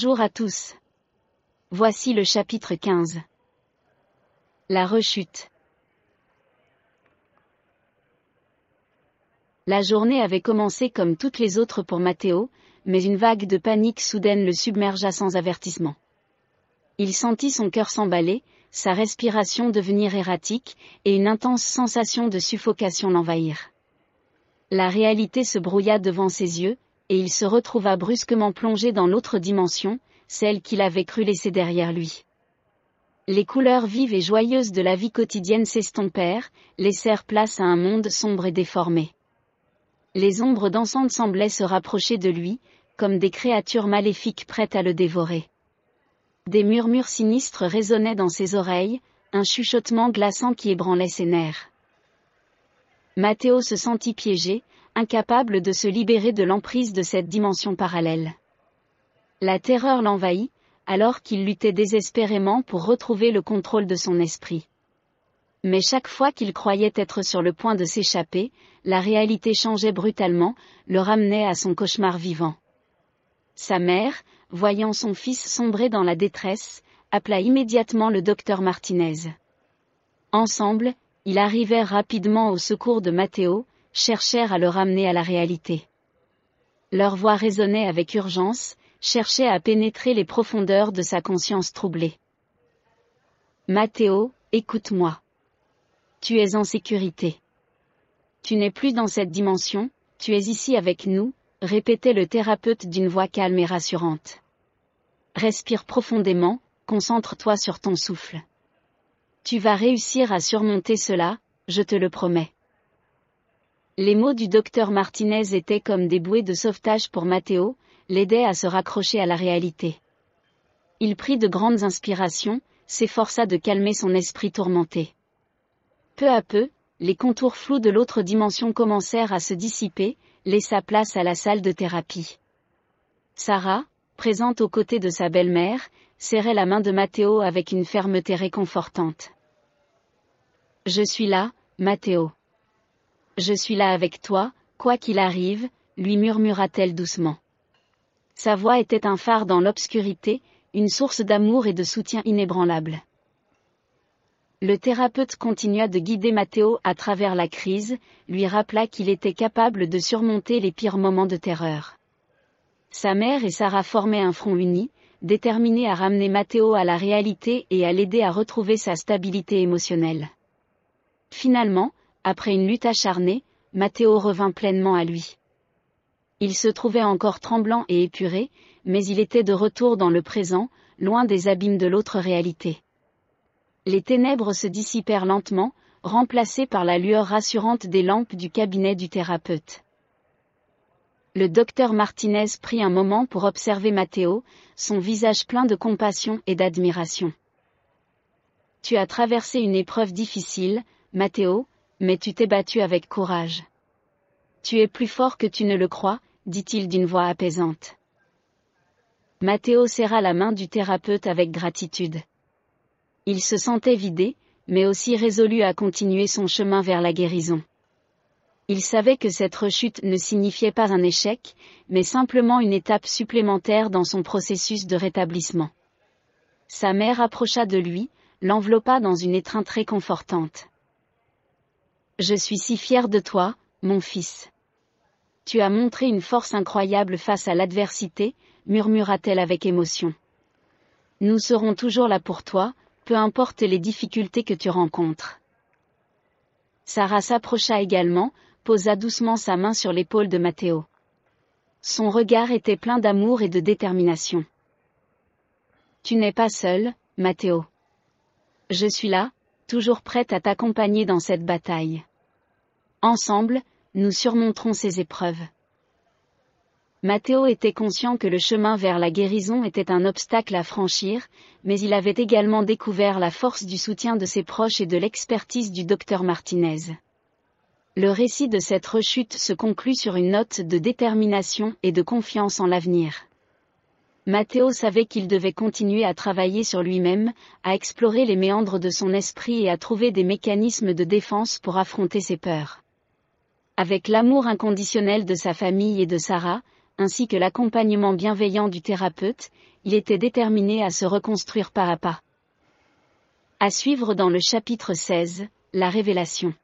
Bonjour à tous. Voici le chapitre 15. La rechute. La journée avait commencé comme toutes les autres pour Matteo, mais une vague de panique soudaine le submergea sans avertissement. Il sentit son cœur s'emballer, sa respiration devenir erratique, et une intense sensation de suffocation l'envahir. La réalité se brouilla devant ses yeux, et il se retrouva brusquement plongé dans l'autre dimension, celle qu'il avait cru laisser derrière lui. Les couleurs vives et joyeuses de la vie quotidienne s'estompèrent, laissèrent place à un monde sombre et déformé. Les ombres dansantes semblaient se rapprocher de lui, comme des créatures maléfiques prêtes à le dévorer. Des murmures sinistres résonnaient dans ses oreilles, un chuchotement glaçant qui ébranlait ses nerfs. Mathéo se sentit piégé, incapable de se libérer de l'emprise de cette dimension parallèle. La terreur l'envahit, alors qu'il luttait désespérément pour retrouver le contrôle de son esprit. Mais chaque fois qu'il croyait être sur le point de s'échapper, la réalité changeait brutalement, le ramenait à son cauchemar vivant. Sa mère, voyant son fils sombrer dans la détresse, appela immédiatement le docteur Martinez. Ensemble, ils arrivèrent rapidement au secours de Matteo, cherchèrent à le ramener à la réalité. Leur voix résonnait avec urgence, cherchait à pénétrer les profondeurs de sa conscience troublée. Matteo, écoute-moi. Tu es en sécurité. Tu n'es plus dans cette dimension, tu es ici avec nous, répétait le thérapeute d'une voix calme et rassurante. Respire profondément, concentre-toi sur ton souffle. Tu vas réussir à surmonter cela, je te le promets. Les mots du docteur Martinez étaient comme des bouées de sauvetage pour Matteo, l'aidaient à se raccrocher à la réalité. Il prit de grandes inspirations, s'efforça de calmer son esprit tourmenté. Peu à peu, les contours flous de l'autre dimension commencèrent à se dissiper, laissa place à la salle de thérapie. Sarah, présente aux côtés de sa belle-mère, serrait la main de Matteo avec une fermeté réconfortante. Je suis là, Matteo. Je suis là avec toi, quoi qu'il arrive, lui murmura-t-elle doucement. Sa voix était un phare dans l'obscurité, une source d'amour et de soutien inébranlable. Le thérapeute continua de guider Matteo à travers la crise, lui rappela qu'il était capable de surmonter les pires moments de terreur. Sa mère et Sarah formaient un front uni, déterminés à ramener Matteo à la réalité et à l'aider à retrouver sa stabilité émotionnelle. Finalement, après une lutte acharnée, Matteo revint pleinement à lui. Il se trouvait encore tremblant et épuré, mais il était de retour dans le présent, loin des abîmes de l'autre réalité les ténèbres se dissipèrent lentement, remplacées par la lueur rassurante des lampes du cabinet du thérapeute. Le docteur Martinez prit un moment pour observer Matteo, son visage plein de compassion et d'admiration. Tu as traversé une épreuve difficile, Matteo, mais tu t'es battu avec courage. Tu es plus fort que tu ne le crois, dit-il d'une voix apaisante. Matteo serra la main du thérapeute avec gratitude. Il se sentait vidé, mais aussi résolu à continuer son chemin vers la guérison. Il savait que cette rechute ne signifiait pas un échec, mais simplement une étape supplémentaire dans son processus de rétablissement. Sa mère approcha de lui, l'enveloppa dans une étreinte réconfortante. Je suis si fière de toi, mon fils. Tu as montré une force incroyable face à l'adversité, murmura-t-elle avec émotion. Nous serons toujours là pour toi, peu importe les difficultés que tu rencontres. Sarah s'approcha également, posa doucement sa main sur l'épaule de Matteo. Son regard était plein d'amour et de détermination. Tu n'es pas seul, Matteo. Je suis là, toujours prête à t'accompagner dans cette bataille. Ensemble, nous surmonterons ces épreuves. Matteo était conscient que le chemin vers la guérison était un obstacle à franchir, mais il avait également découvert la force du soutien de ses proches et de l'expertise du docteur Martinez. Le récit de cette rechute se conclut sur une note de détermination et de confiance en l'avenir. Matteo savait qu'il devait continuer à travailler sur lui-même, à explorer les méandres de son esprit et à trouver des mécanismes de défense pour affronter ses peurs. Avec l'amour inconditionnel de sa famille et de Sarah, ainsi que l'accompagnement bienveillant du thérapeute, il était déterminé à se reconstruire pas à pas. À suivre dans le chapitre 16, la révélation.